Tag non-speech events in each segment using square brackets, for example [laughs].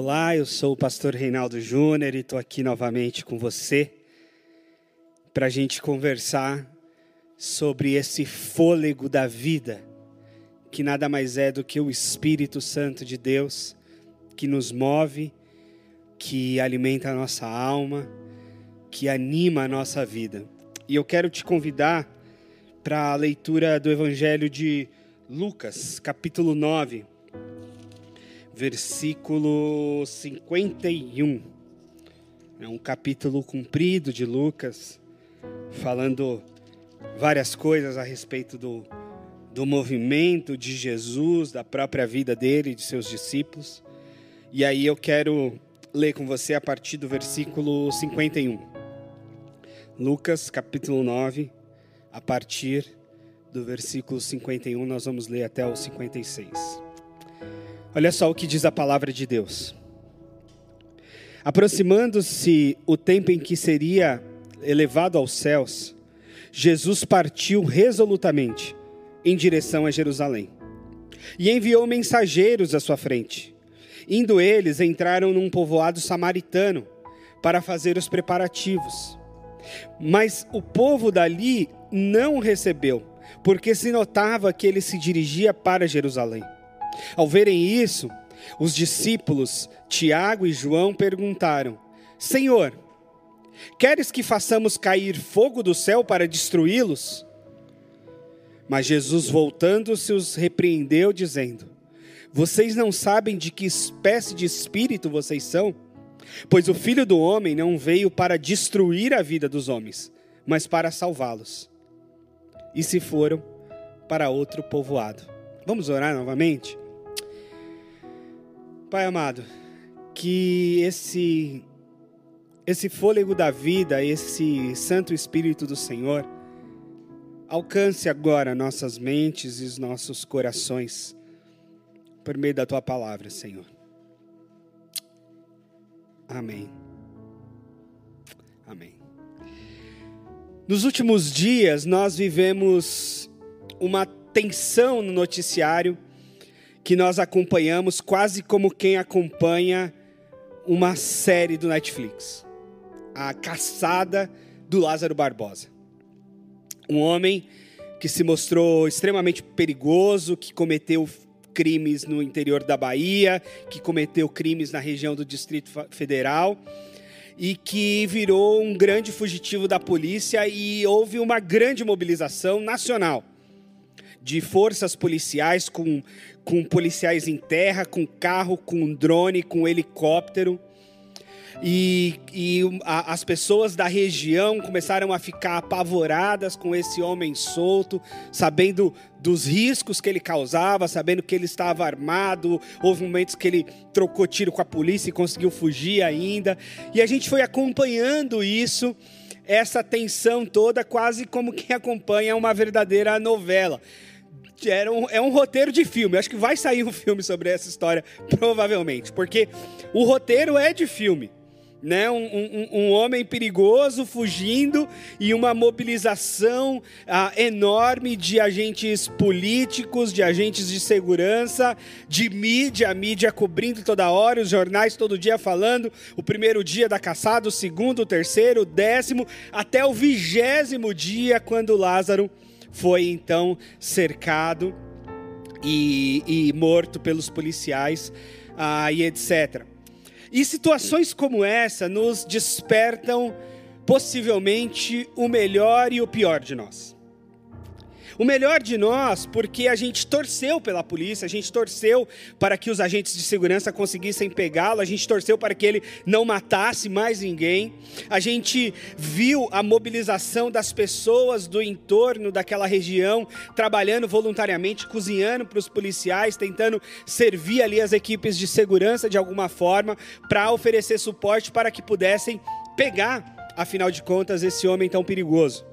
Olá, eu sou o pastor Reinaldo Júnior e estou aqui novamente com você para a gente conversar sobre esse fôlego da vida, que nada mais é do que o Espírito Santo de Deus que nos move, que alimenta a nossa alma, que anima a nossa vida. E eu quero te convidar para a leitura do Evangelho de Lucas, capítulo 9 versículo 51. É um capítulo comprido de Lucas, falando várias coisas a respeito do, do movimento de Jesus, da própria vida dele e de seus discípulos. E aí eu quero ler com você a partir do versículo 51. Lucas, capítulo 9, a partir do versículo 51, nós vamos ler até o 56. Olha só o que diz a palavra de Deus. Aproximando-se o tempo em que seria elevado aos céus, Jesus partiu resolutamente em direção a Jerusalém e enviou mensageiros à sua frente. Indo eles, entraram num povoado samaritano para fazer os preparativos. Mas o povo dali não o recebeu, porque se notava que ele se dirigia para Jerusalém. Ao verem isso, os discípulos Tiago e João perguntaram: Senhor, queres que façamos cair fogo do céu para destruí-los? Mas Jesus, voltando-se, os repreendeu, dizendo: Vocês não sabem de que espécie de espírito vocês são? Pois o filho do homem não veio para destruir a vida dos homens, mas para salvá-los. E se foram para outro povoado. Vamos orar novamente? Pai amado, que esse esse fôlego da vida, esse Santo Espírito do Senhor, alcance agora nossas mentes e os nossos corações por meio da tua palavra, Senhor. Amém. Amém. Nos últimos dias, nós vivemos uma tensão no noticiário que nós acompanhamos quase como quem acompanha uma série do Netflix. A caçada do Lázaro Barbosa. Um homem que se mostrou extremamente perigoso, que cometeu crimes no interior da Bahia, que cometeu crimes na região do Distrito Federal e que virou um grande fugitivo da polícia e houve uma grande mobilização nacional de forças policiais, com, com policiais em terra, com carro, com drone, com helicóptero. E, e a, as pessoas da região começaram a ficar apavoradas com esse homem solto, sabendo dos riscos que ele causava, sabendo que ele estava armado. Houve momentos que ele trocou tiro com a polícia e conseguiu fugir ainda. E a gente foi acompanhando isso, essa tensão toda, quase como quem acompanha uma verdadeira novela era um, é um roteiro de filme. Acho que vai sair um filme sobre essa história, provavelmente. Porque o roteiro é de filme. Né? Um, um, um homem perigoso fugindo e uma mobilização ah, enorme de agentes políticos, de agentes de segurança, de mídia, a mídia cobrindo toda hora, os jornais todo dia falando. O primeiro dia da caçada, o segundo, o terceiro, o décimo, até o vigésimo dia, quando Lázaro foi então cercado e, e morto pelos policiais ah, e etc. E situações como essa nos despertam possivelmente o melhor e o pior de nós. O melhor de nós, porque a gente torceu pela polícia, a gente torceu para que os agentes de segurança conseguissem pegá-lo, a gente torceu para que ele não matasse mais ninguém, a gente viu a mobilização das pessoas do entorno daquela região, trabalhando voluntariamente, cozinhando para os policiais, tentando servir ali as equipes de segurança de alguma forma, para oferecer suporte para que pudessem pegar, afinal de contas, esse homem tão perigoso.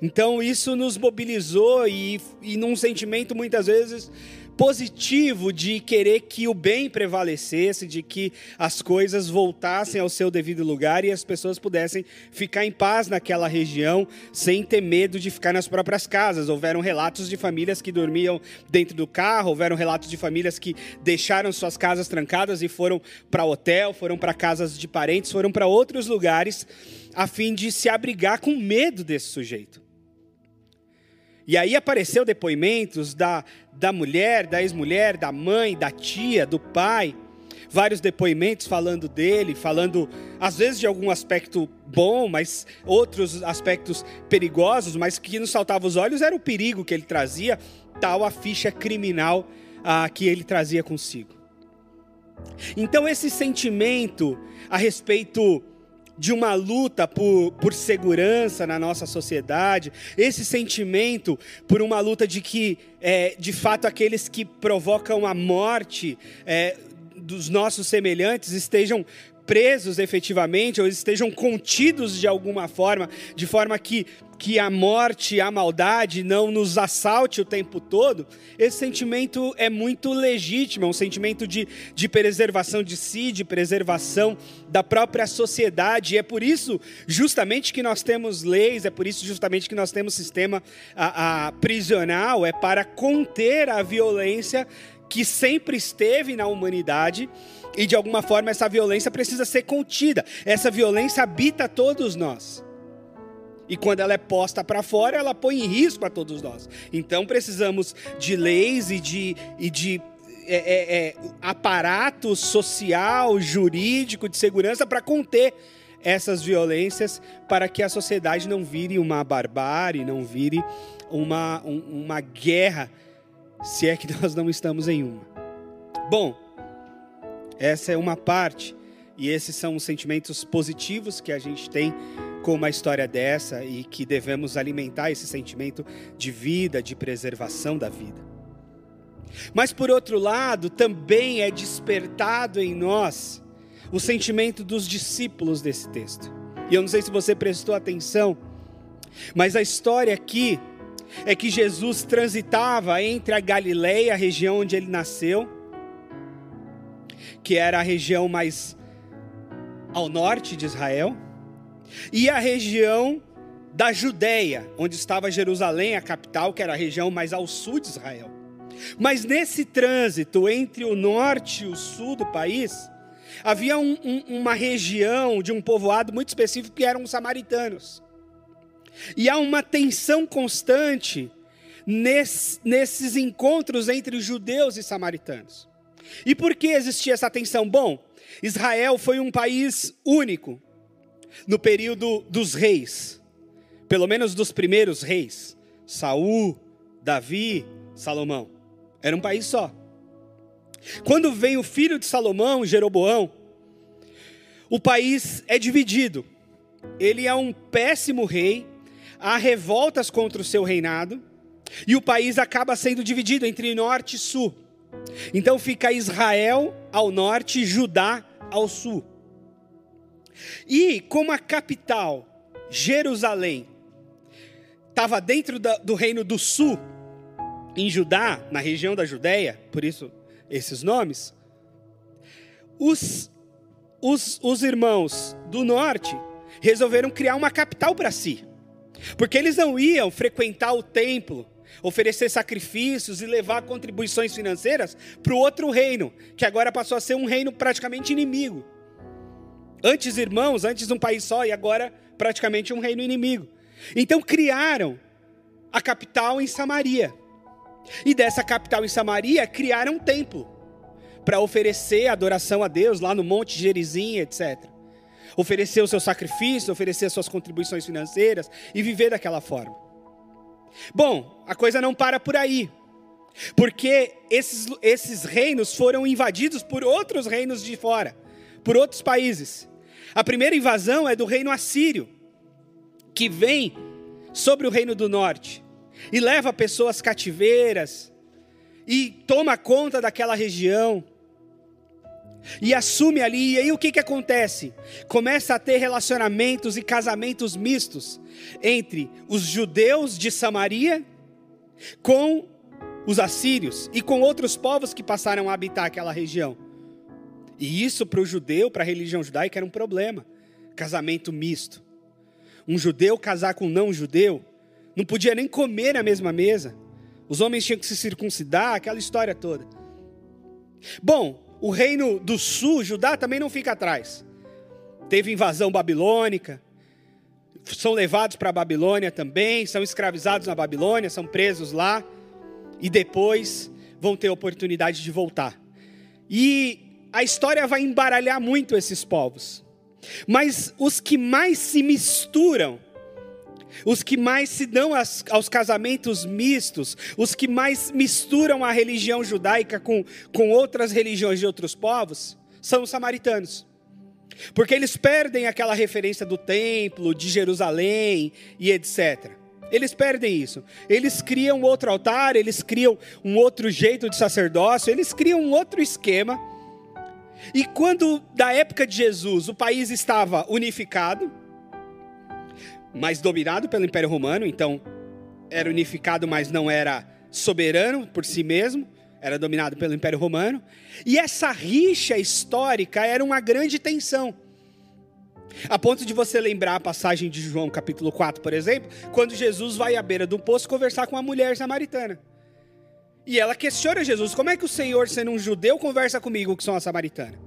Então isso nos mobilizou e, e num sentimento muitas vezes positivo de querer que o bem prevalecesse, de que as coisas voltassem ao seu devido lugar e as pessoas pudessem ficar em paz naquela região sem ter medo de ficar nas próprias casas. Houveram relatos de famílias que dormiam dentro do carro, houveram relatos de famílias que deixaram suas casas trancadas e foram para hotel, foram para casas de parentes, foram para outros lugares a fim de se abrigar com medo desse sujeito. E aí apareceu depoimentos da, da mulher, da ex-mulher, da mãe, da tia, do pai, vários depoimentos falando dele, falando às vezes de algum aspecto bom, mas outros aspectos perigosos, mas que nos saltava os olhos era o perigo que ele trazia, tal a ficha criminal ah, que ele trazia consigo. Então esse sentimento a respeito de uma luta por, por segurança na nossa sociedade, esse sentimento por uma luta de que, é, de fato, aqueles que provocam a morte é, dos nossos semelhantes estejam presos efetivamente, ou estejam contidos de alguma forma, de forma que, que a morte, a maldade não nos assalte o tempo todo, esse sentimento é muito legítimo, é um sentimento de, de preservação de si, de preservação da própria sociedade, e é por isso justamente que nós temos leis, é por isso justamente que nós temos sistema a, a prisional, é para conter a violência que sempre esteve na humanidade e de alguma forma essa violência precisa ser contida. Essa violência habita todos nós. E quando ela é posta para fora, ela põe em risco a todos nós. Então precisamos de leis e de, e de é, é, é, aparato social, jurídico, de segurança para conter essas violências, para que a sociedade não vire uma barbárie, não vire uma, um, uma guerra, se é que [laughs] nós não estamos em uma. Bom, essa é uma parte, e esses são os sentimentos positivos que a gente tem com uma história dessa e que devemos alimentar esse sentimento de vida, de preservação da vida. Mas por outro lado, também é despertado em nós o sentimento dos discípulos desse texto. E eu não sei se você prestou atenção, mas a história aqui é que Jesus transitava entre a Galileia, a região onde ele nasceu, que era a região mais ao norte de Israel, e a região da Judéia, onde estava Jerusalém, a capital, que era a região mais ao sul de Israel. Mas nesse trânsito entre o norte e o sul do país, havia um, um, uma região de um povoado muito específico que eram os samaritanos. E há uma tensão constante nesse, nesses encontros entre judeus e samaritanos. E por que existia essa tensão? Bom, Israel foi um país único no período dos reis, pelo menos dos primeiros reis, Saul, Davi, Salomão. Era um país só. Quando vem o filho de Salomão, Jeroboão, o país é dividido. Ele é um péssimo rei, há revoltas contra o seu reinado, e o país acaba sendo dividido entre norte e sul. Então fica Israel ao norte e Judá ao sul. E como a capital, Jerusalém, estava dentro do reino do sul, em Judá, na região da Judéia, por isso esses nomes, os, os, os irmãos do norte resolveram criar uma capital para si. Porque eles não iam frequentar o templo, oferecer sacrifícios e levar contribuições financeiras para o outro reino, que agora passou a ser um reino praticamente inimigo. Antes irmãos, antes um país só e agora praticamente um reino inimigo. Então criaram a capital em Samaria. E dessa capital em Samaria criaram um templo para oferecer adoração a Deus lá no Monte Gerizim, etc. Oferecer o seu sacrifício, oferecer as suas contribuições financeiras e viver daquela forma. Bom, a coisa não para por aí. Porque esses, esses reinos foram invadidos por outros reinos de fora, por outros países. A primeira invasão é do reino assírio, que vem sobre o reino do norte e leva pessoas cativeiras e toma conta daquela região e assume ali. E aí o que, que acontece? Começa a ter relacionamentos e casamentos mistos entre os judeus de Samaria com os assírios e com outros povos que passaram a habitar aquela região. E isso para o judeu, para a religião judaica, era um problema. Casamento misto. Um judeu casar com um não judeu, não podia nem comer na mesma mesa. Os homens tinham que se circuncidar, aquela história toda. Bom, o reino do sul, Judá, também não fica atrás. Teve invasão babilônica, são levados para a Babilônia também, são escravizados na Babilônia, são presos lá e depois vão ter oportunidade de voltar. E a história vai embaralhar muito esses povos. Mas os que mais se misturam, os que mais se dão aos casamentos mistos, os que mais misturam a religião judaica com, com outras religiões de outros povos, são os samaritanos. Porque eles perdem aquela referência do templo, de Jerusalém e etc. Eles perdem isso. Eles criam outro altar, eles criam um outro jeito de sacerdócio, eles criam um outro esquema. E quando, da época de Jesus, o país estava unificado, mas dominado pelo Império Romano, então era unificado, mas não era soberano por si mesmo, era dominado pelo Império Romano. E essa rixa histórica era uma grande tensão. A ponto de você lembrar a passagem de João capítulo 4, por exemplo, quando Jesus vai à beira do poço conversar com uma mulher samaritana. E ela questiona Jesus: como é que o Senhor, sendo um judeu, conversa comigo, que sou uma samaritana?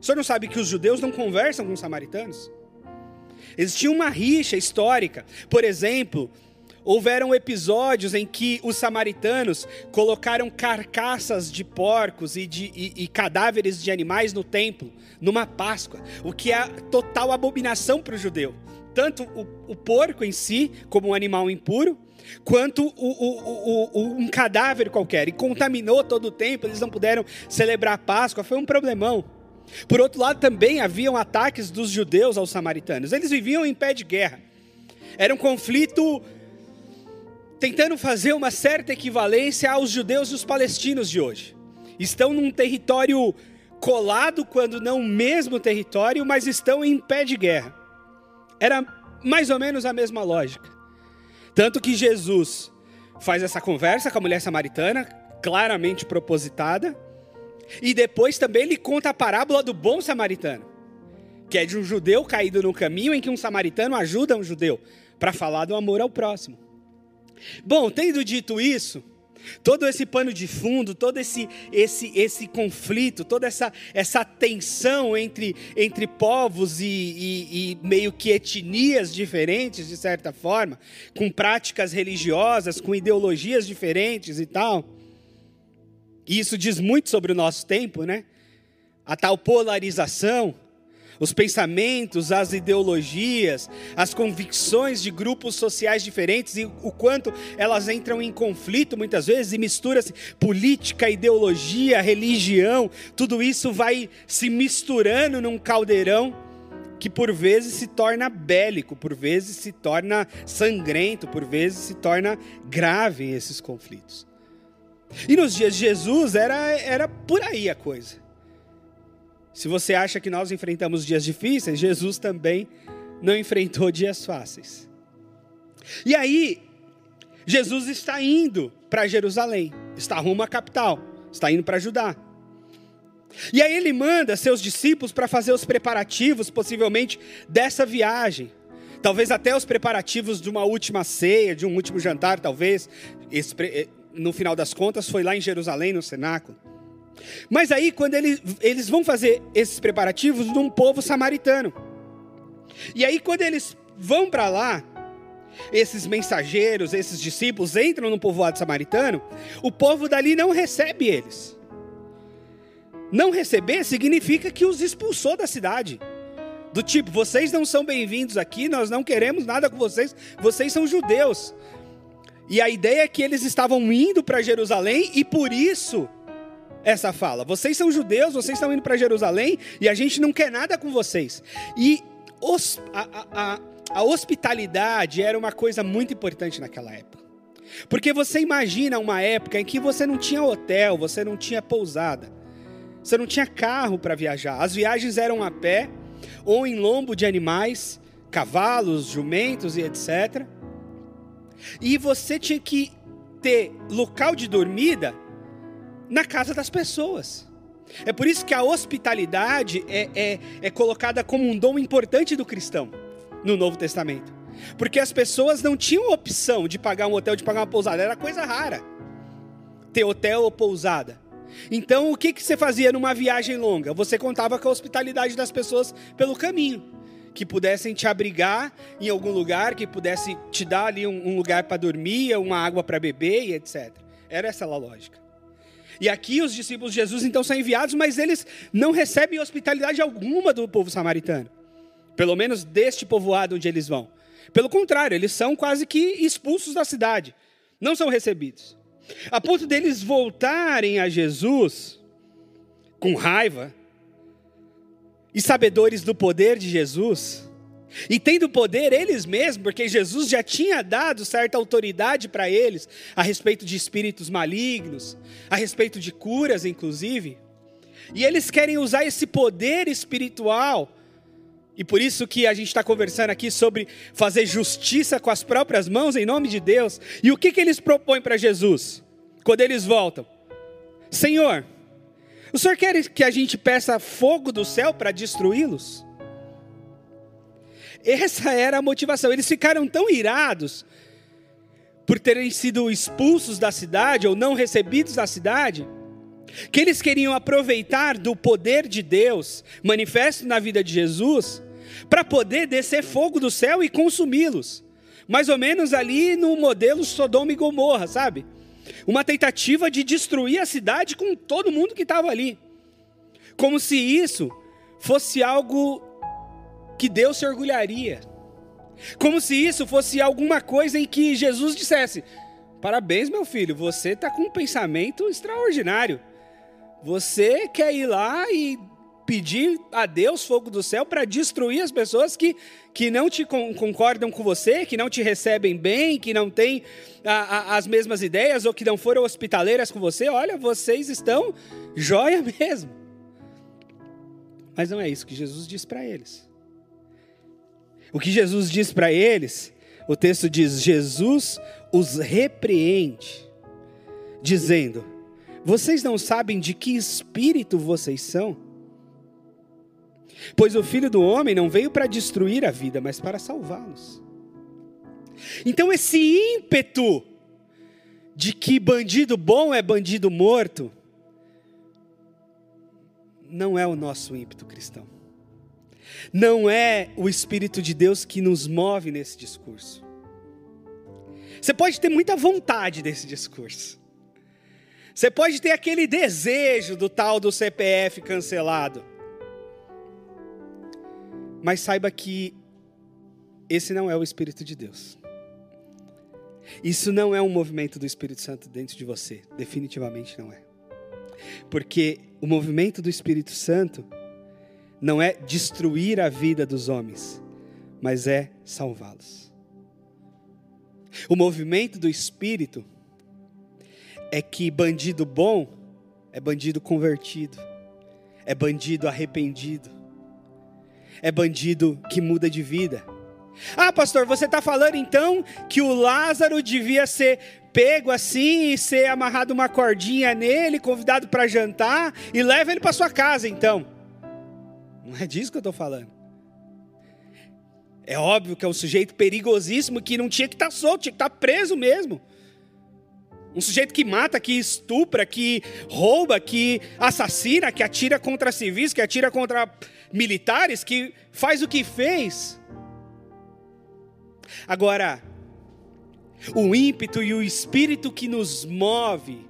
O senhor não sabe que os judeus não conversam com os samaritanos? Existia uma rixa histórica. Por exemplo, houveram episódios em que os samaritanos colocaram carcaças de porcos e, de, e, e cadáveres de animais no templo, numa Páscoa, o que é total abominação para o judeu. Tanto o, o, porco em si, como um animal impuro, quanto o, um cadáver qualquer. E contaminou todo o templo, eles não puderam celebrar a Páscoa, foi um problemão. Por outro lado, também haviam ataques dos judeus aos samaritanos. Eles viviam em pé de guerra. Era um conflito tentando fazer uma certa equivalência aos judeus e os palestinos de hoje. Estão num território colado, quando não o mesmo território, mas estão em pé de guerra. Era mais ou menos a mesma lógica. Tanto que Jesus faz essa conversa com a mulher samaritana, claramente propositada, e depois também ele conta a parábola do bom samaritano, que é de um judeu caído no caminho em que um samaritano ajuda um judeu para falar do amor ao próximo. Bom, tendo dito isso, todo esse pano de fundo, todo esse esse esse conflito, toda essa essa tensão entre entre povos e, e, e, meio que etnias diferentes de certa forma, com práticas religiosas, com ideologias diferentes e tal. E isso diz muito sobre o nosso tempo, né? A tal polarização os pensamentos, as ideologias, as convicções de grupos sociais diferentes e o quanto elas entram em conflito muitas vezes e mistura-se política, ideologia, religião, tudo isso vai se misturando num caldeirão que por vezes se torna bélico, por vezes se torna sangrento, por vezes se torna grave esses conflitos. E nos dias de Jesus era, era por aí a coisa. Se você acha que nós enfrentamos dias difíceis, Jesus também não enfrentou dias fáceis. E aí, Jesus está indo para Jerusalém, está rumo à capital, está indo para Judá. E aí ele manda seus discípulos para fazer os preparativos, possivelmente, dessa viagem. Talvez até os preparativos de uma última ceia, de um último jantar, talvez. No final das contas, foi lá em Jerusalém, no cenáculo. Mas aí, quando eles, eles vão fazer esses preparativos num povo samaritano. E aí, quando eles vão para lá, esses mensageiros, esses discípulos entram no povoado samaritano, o povo dali não recebe eles. Não receber significa que os expulsou da cidade. Do tipo, vocês não são bem-vindos aqui, nós não queremos nada com vocês, vocês são judeus. E a ideia é que eles estavam indo para Jerusalém e por isso essa fala. Vocês são judeus, vocês estão indo para Jerusalém e a gente não quer nada com vocês. E os, a, a, a hospitalidade era uma coisa muito importante naquela época. Porque você imagina uma época em que você não tinha hotel, você não tinha pousada, você não tinha carro para viajar. As viagens eram a pé ou em lombo de animais, cavalos, jumentos e etc. E você tinha que ter local de dormida na casa das pessoas. É por isso que a hospitalidade é, é, é colocada como um dom importante do cristão no Novo Testamento. Porque as pessoas não tinham opção de pagar um hotel, de pagar uma pousada, era coisa rara ter hotel ou pousada. Então, o que, que você fazia numa viagem longa? Você contava com a hospitalidade das pessoas pelo caminho, que pudessem te abrigar em algum lugar, que pudesse te dar ali um, um lugar para dormir, uma água para beber e etc. Era essa a lógica. E aqui os discípulos de Jesus então são enviados, mas eles não recebem hospitalidade alguma do povo samaritano. Pelo menos deste povoado onde eles vão. Pelo contrário, eles são quase que expulsos da cidade. Não são recebidos. A ponto deles voltarem a Jesus com raiva e sabedores do poder de Jesus. E tendo poder eles mesmos, porque Jesus já tinha dado certa autoridade para eles a respeito de espíritos malignos, a respeito de curas, inclusive. E eles querem usar esse poder espiritual e por isso que a gente está conversando aqui sobre fazer justiça com as próprias mãos em nome de Deus. E o que, que eles propõem para Jesus quando eles voltam? Senhor, o Senhor quer que a gente peça fogo do céu para destruí-los? Essa era a motivação. Eles ficaram tão irados por terem sido expulsos da cidade ou não recebidos da cidade, que eles queriam aproveitar do poder de Deus manifesto na vida de Jesus para poder descer fogo do céu e consumi-los. Mais ou menos ali no modelo Sodoma e Gomorra, sabe? Uma tentativa de destruir a cidade com todo mundo que estava ali. Como se isso fosse algo que Deus se orgulharia. Como se isso fosse alguma coisa em que Jesus dissesse: Parabéns, meu filho, você está com um pensamento extraordinário. Você quer ir lá e pedir a Deus fogo do céu para destruir as pessoas que, que não te concordam com você, que não te recebem bem, que não têm a, a, as mesmas ideias ou que não foram hospitaleiras com você. Olha, vocês estão joia [laughs] mesmo. Mas não é isso que Jesus diz para eles. O que Jesus diz para eles, o texto diz: Jesus os repreende, dizendo: vocês não sabem de que espírito vocês são? Pois o filho do homem não veio para destruir a vida, mas para salvá-los. Então, esse ímpeto de que bandido bom é bandido morto, não é o nosso ímpeto cristão. Não é o Espírito de Deus que nos move nesse discurso. Você pode ter muita vontade desse discurso. Você pode ter aquele desejo do tal do CPF cancelado. Mas saiba que esse não é o Espírito de Deus. Isso não é um movimento do Espírito Santo dentro de você. Definitivamente não é. Porque o movimento do Espírito Santo não é destruir a vida dos homens, mas é salvá-los. O movimento do Espírito é que bandido bom é bandido convertido, é bandido arrependido, é bandido que muda de vida. Ah, pastor, você está falando então que o Lázaro devia ser pego assim e ser amarrado uma cordinha nele, convidado para jantar e leva ele para sua casa então. Não é disso que eu estou falando. É óbvio que é um sujeito perigosíssimo que não tinha que estar tá solto, tinha que estar tá preso mesmo. Um sujeito que mata, que estupra, que rouba, que assassina, que atira contra civis, que atira contra militares, que faz o que fez. Agora, o ímpeto e o espírito que nos move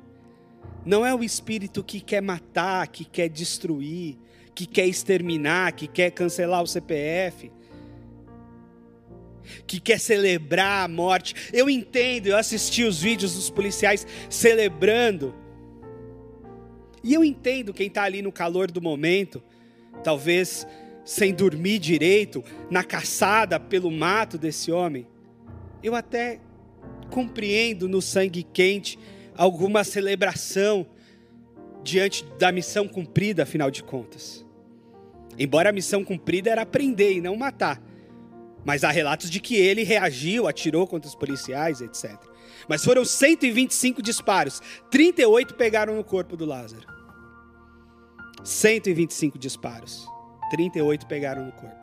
não é o espírito que quer matar, que quer destruir, que quer exterminar, que quer cancelar o CPF que quer celebrar a morte. Eu entendo, eu assisti os vídeos dos policiais celebrando. E eu entendo quem está ali no calor do momento, talvez sem dormir direito, na caçada pelo mato desse homem. Eu até compreendo no sangue quente alguma celebração diante da missão cumprida, afinal de contas. Embora a missão cumprida era prender e não matar. Mas há relatos de que ele reagiu, atirou contra os policiais, etc. Mas foram 125 disparos. 38 pegaram no corpo do Lázaro. 125 disparos. 38 pegaram no corpo.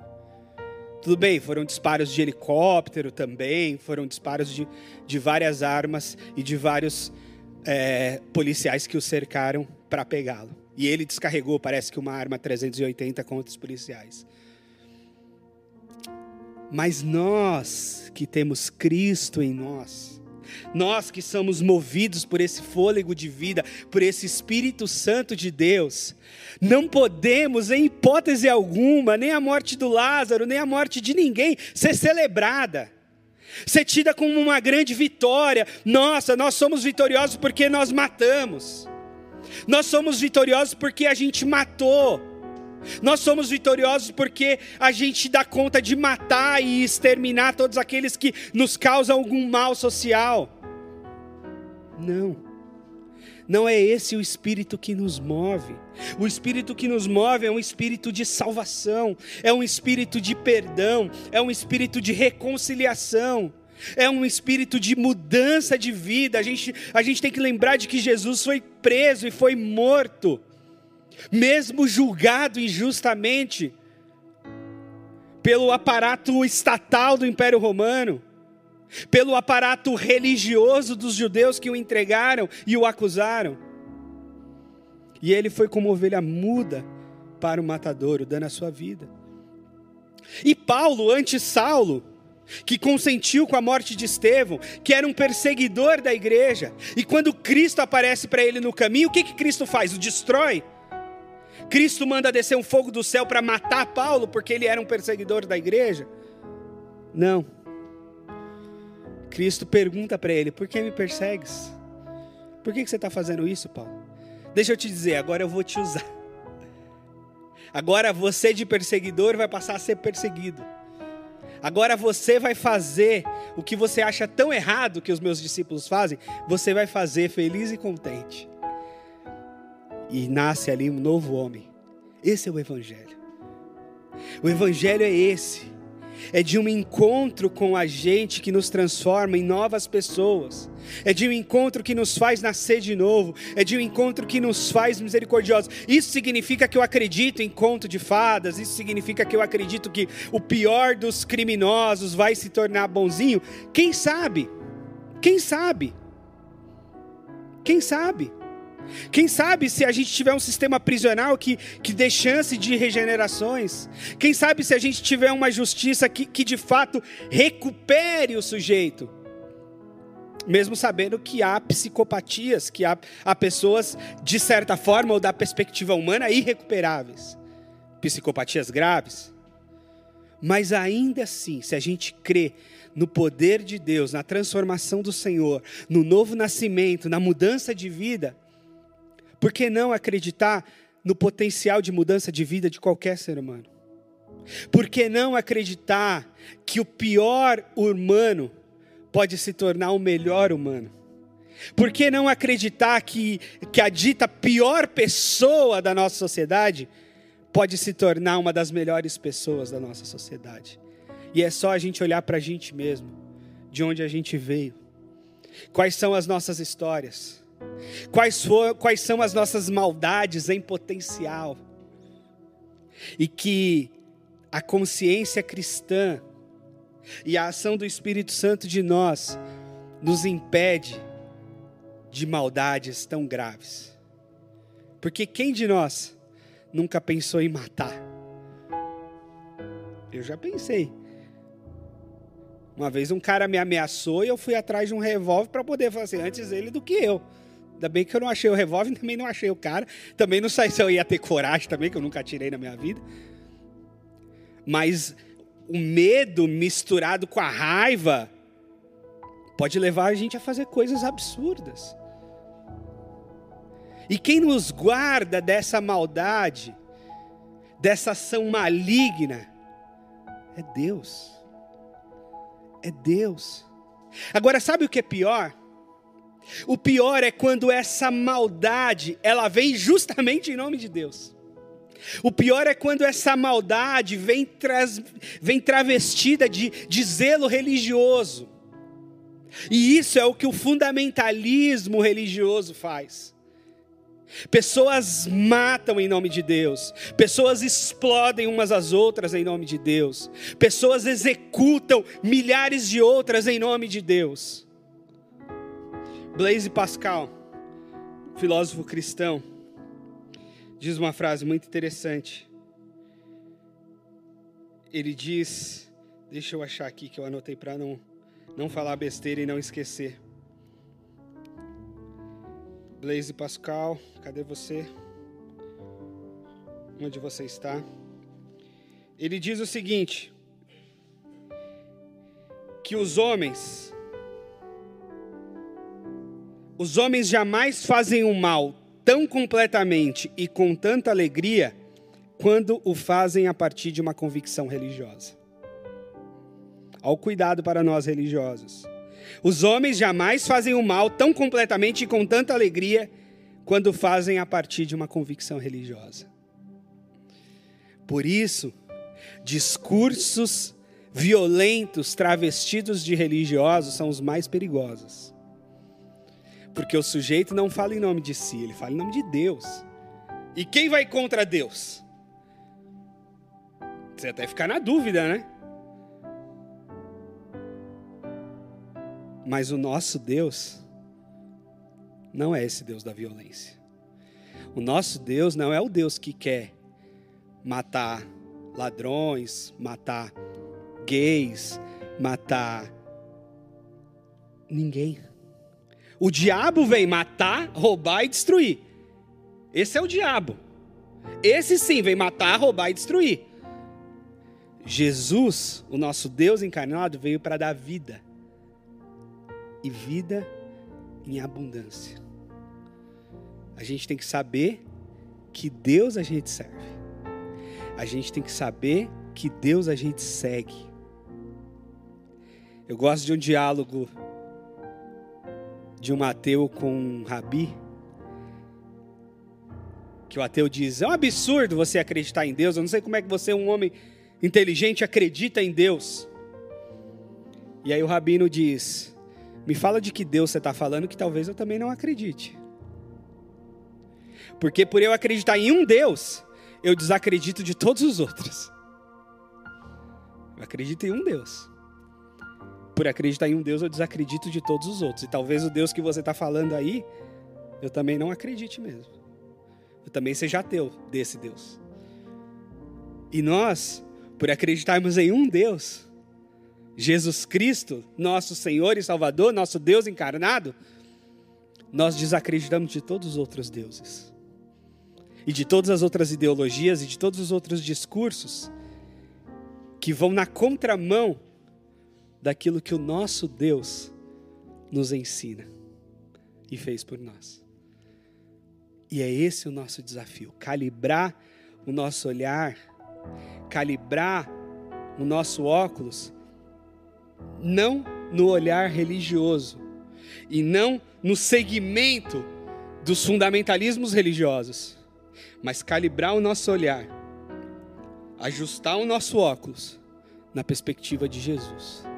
Tudo bem, foram disparos de helicóptero também, foram disparos de, de várias armas e de vários é, policiais que o cercaram para pegá-lo. E ele descarregou, parece que uma arma 380 contra os policiais. Mas nós que temos Cristo em nós, nós que somos movidos por esse fôlego de vida, por esse Espírito Santo de Deus, não podemos, em hipótese alguma, nem a morte do Lázaro, nem a morte de ninguém, ser celebrada, ser tida como uma grande vitória. Nossa, nós somos vitoriosos porque nós matamos, nós somos vitoriosos porque a gente matou. Nós somos vitoriosos porque a gente dá conta de matar e exterminar todos aqueles que nos causam algum mal social. Não. Não é esse o espírito que nos move. O espírito que nos move é um espírito de salvação, é um espírito de perdão, é um espírito de reconciliação. É um espírito de mudança de vida. A gente, a gente tem que lembrar de que Jesus foi preso e foi morto mesmo julgado injustamente pelo aparato estatal do Império Romano, pelo aparato religioso dos judeus que o entregaram e o acusaram. E ele foi como ovelha muda para o matadouro, dando a sua vida. E Paulo, antes Saulo, que consentiu com a morte de Estevão, que era um perseguidor da igreja, e quando Cristo aparece para ele no caminho, o que, que Cristo faz? O destrói. Cristo manda descer um fogo do céu para matar Paulo porque ele era um perseguidor da igreja? Não. Cristo pergunta para ele: Por que me persegues? Por que você está fazendo isso, Paulo? Deixa eu te dizer, agora eu vou te usar. Agora você de perseguidor vai passar a ser perseguido. Agora você vai fazer o que você acha tão errado que os meus discípulos fazem, você vai fazer feliz e contente e nasce ali um novo homem. Esse é o Evangelho. O Evangelho é esse. É de um encontro com a gente que nos transforma em novas pessoas. É de um encontro que nos faz nascer de novo. É de um encontro que nos faz misericordiosos. Isso significa que eu acredito em conto de fadas. Isso significa que eu acredito que o pior dos criminosos vai se tornar bonzinho. Quem sabe? Quem sabe? Quem sabe? Quem sabe se a gente tiver um sistema prisional que, que dê chance de regenerações? Quem sabe se a gente tiver uma justiça que, que de fato recupere o sujeito? Mesmo sabendo que há psicopatias, que há, há pessoas, de certa forma, ou da perspectiva humana, irrecuperáveis. Psicopatias graves. Mas ainda assim, se a gente crê no poder de Deus, na transformação do Senhor, no novo nascimento, na mudança de vida, por que não acreditar no potencial de mudança de vida de qualquer ser humano? Por que não acreditar que o pior humano pode se tornar o melhor humano? Por que não acreditar que, que a dita pior pessoa da nossa sociedade pode se tornar uma das melhores pessoas da nossa sociedade? E é só a gente olhar para a gente mesmo, de onde a gente veio, quais são as nossas histórias Quais, for, quais são as nossas maldades em potencial? E que a consciência cristã e a ação do Espírito Santo de nós nos impede de maldades tão graves. Porque quem de nós nunca pensou em matar? Eu já pensei. Uma vez um cara me ameaçou e eu fui atrás de um revólver para poder fazer antes ele do que eu. Ainda bem que eu não achei o revólver, [laughs] também não achei o cara. Também não sei se eu ia ter coragem também, que eu nunca tirei na minha vida. Mas o medo misturado com a raiva pode levar a gente a fazer coisas absurdas. E quem nos guarda dessa maldade, dessa ação maligna, é Deus. É Deus. Agora, sabe o que é pior? O pior é quando essa maldade, ela vem justamente em nome de Deus. O pior é quando essa maldade vem, tras, vem travestida de, de zelo religioso. E isso é o que o fundamentalismo religioso faz. Pessoas matam em nome de Deus, pessoas explodem umas às outras em nome de Deus, pessoas executam milhares de outras em nome de Deus. Blaise Pascal, filósofo cristão, diz uma frase muito interessante. Ele diz, deixa eu achar aqui que eu anotei para não, não falar besteira e não esquecer. Blaise Pascal, cadê você? Onde você está? Ele diz o seguinte: que os homens, os homens jamais fazem o mal tão completamente e com tanta alegria quando o fazem a partir de uma convicção religiosa. Ao cuidado para nós religiosos. Os homens jamais fazem o mal tão completamente e com tanta alegria quando fazem a partir de uma convicção religiosa. Por isso, discursos violentos travestidos de religiosos são os mais perigosos. Porque o sujeito não fala em nome de si, ele fala em nome de Deus. E quem vai contra Deus? Você até ficar na dúvida, né? Mas o nosso Deus não é esse Deus da violência. O nosso Deus não é o Deus que quer matar ladrões, matar gays, matar ninguém. O diabo vem matar, roubar e destruir. Esse é o diabo. Esse sim vem matar, roubar e destruir. Jesus, o nosso Deus encarnado, veio para dar vida e vida em abundância. A gente tem que saber que Deus a gente serve. A gente tem que saber que Deus a gente segue. Eu gosto de um diálogo de um ateu com um rabi. Que o ateu diz: É um absurdo você acreditar em Deus. Eu não sei como é que você, um homem inteligente, acredita em Deus. E aí o rabino diz: me fala de que Deus você está falando que talvez eu também não acredite. Porque por eu acreditar em um Deus, eu desacredito de todos os outros. Eu acredito em um Deus. Por acreditar em um Deus, eu desacredito de todos os outros. E talvez o Deus que você está falando aí, eu também não acredite mesmo. Eu também seja ateu desse Deus. E nós, por acreditarmos em um Deus, Jesus Cristo, nosso Senhor e Salvador, nosso Deus encarnado, nós desacreditamos de todos os outros deuses. E de todas as outras ideologias e de todos os outros discursos que vão na contramão daquilo que o nosso Deus nos ensina e fez por nós. E é esse o nosso desafio: calibrar o nosso olhar, calibrar o nosso óculos não no olhar religioso e não no segmento dos fundamentalismos religiosos, mas calibrar o nosso olhar, ajustar o nosso óculos na perspectiva de Jesus.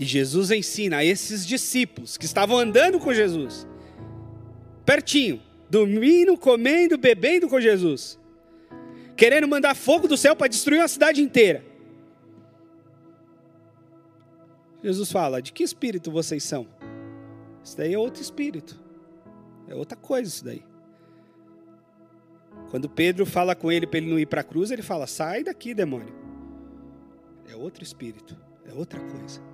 E Jesus ensina a esses discípulos que estavam andando com Jesus, pertinho, dormindo, comendo, bebendo com Jesus, querendo mandar fogo do céu para destruir uma cidade inteira. Jesus fala: de que espírito vocês são? Isso daí é outro espírito. É outra coisa isso daí. Quando Pedro fala com ele para ele não ir para a cruz, ele fala: sai daqui, demônio. É outro espírito. É outra coisa.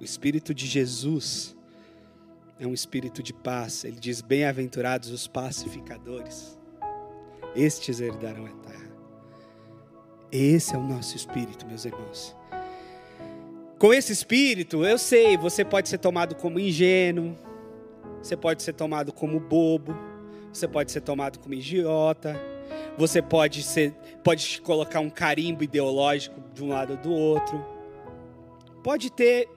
O espírito de Jesus é um espírito de paz. Ele diz: bem-aventurados os pacificadores. Estes herdarão a terra. Esse é o nosso espírito, meus irmãos. Com esse espírito, eu sei, você pode ser tomado como ingênuo, você pode ser tomado como bobo, você pode ser tomado como idiota, você pode ser, pode colocar um carimbo ideológico de um lado ou do outro, pode ter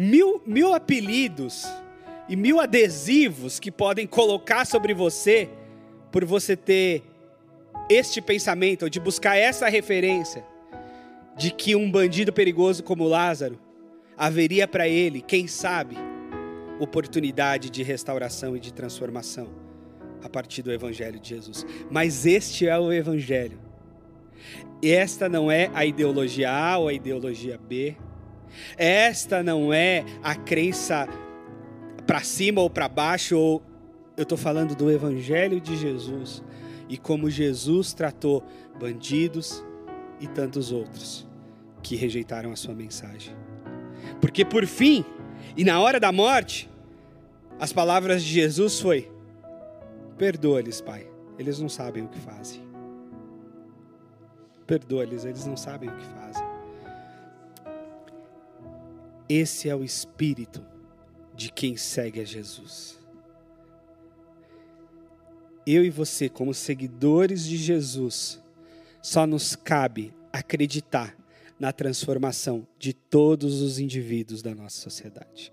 mil, mil apelidos e mil adesivos que podem colocar sobre você por você ter este pensamento, de buscar essa referência de que um bandido perigoso como Lázaro haveria para ele, quem sabe, oportunidade de restauração e de transformação a partir do Evangelho de Jesus. Mas este é o Evangelho. Esta não é a ideologia A ou a ideologia B. Esta não é a crença para cima ou para baixo. Ou... Eu estou falando do Evangelho de Jesus e como Jesus tratou bandidos e tantos outros que rejeitaram a sua mensagem. Porque por fim, e na hora da morte, as palavras de Jesus foi: Perdoa-lhes, Pai, eles não sabem o que fazem. Perdoa-lhes, eles não sabem o que fazem. Esse é o espírito de quem segue a Jesus. Eu e você, como seguidores de Jesus, só nos cabe acreditar na transformação de todos os indivíduos da nossa sociedade,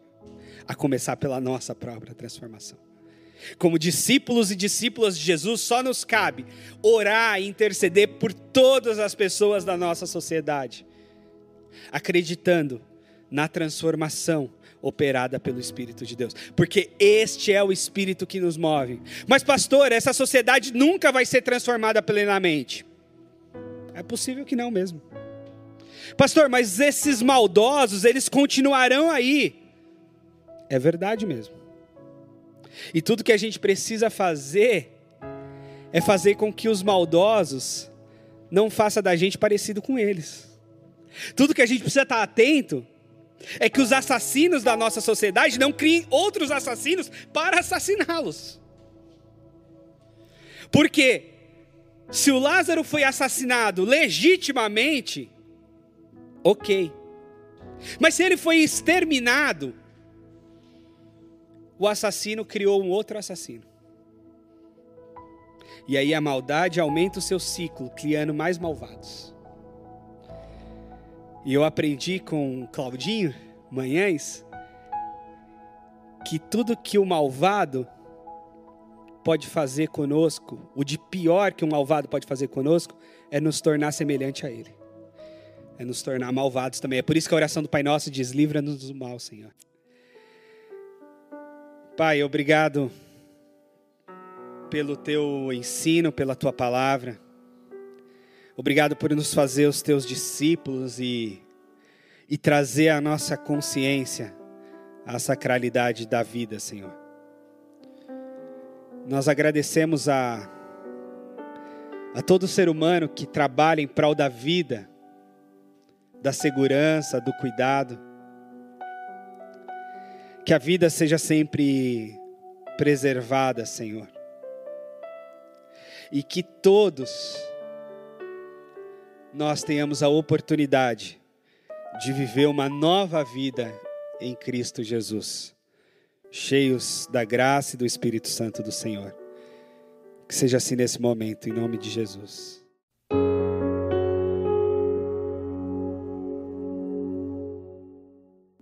a começar pela nossa própria transformação. Como discípulos e discípulas de Jesus, só nos cabe orar e interceder por todas as pessoas da nossa sociedade, acreditando na transformação operada pelo Espírito de Deus, porque este é o Espírito que nos move. Mas, pastor, essa sociedade nunca vai ser transformada plenamente. É possível que não mesmo. Pastor, mas esses maldosos, eles continuarão aí. É verdade mesmo. E tudo que a gente precisa fazer é fazer com que os maldosos não façam da gente parecido com eles. Tudo que a gente precisa estar atento é que os assassinos da nossa sociedade não criem outros assassinos para assassiná-los. Porque se o Lázaro foi assassinado legitimamente, ok. Mas se ele foi exterminado, o assassino criou um outro assassino. E aí a maldade aumenta o seu ciclo, criando mais malvados. E eu aprendi com Claudinho Manhães que tudo que o malvado pode fazer conosco, o de pior que o malvado pode fazer conosco, é nos tornar semelhante a ele. É nos tornar malvados também. É por isso que a oração do Pai Nosso diz: livra-nos do mal, Senhor. Pai, obrigado pelo teu ensino, pela tua palavra. Obrigado por nos fazer os teus discípulos e, e trazer a nossa consciência à sacralidade da vida, Senhor. Nós agradecemos a, a todo ser humano que trabalha em prol da vida, da segurança, do cuidado que a vida seja sempre preservada, Senhor. E que todos nós tenhamos a oportunidade de viver uma nova vida em Cristo Jesus, cheios da graça e do Espírito Santo do Senhor. Que seja assim nesse momento, em nome de Jesus.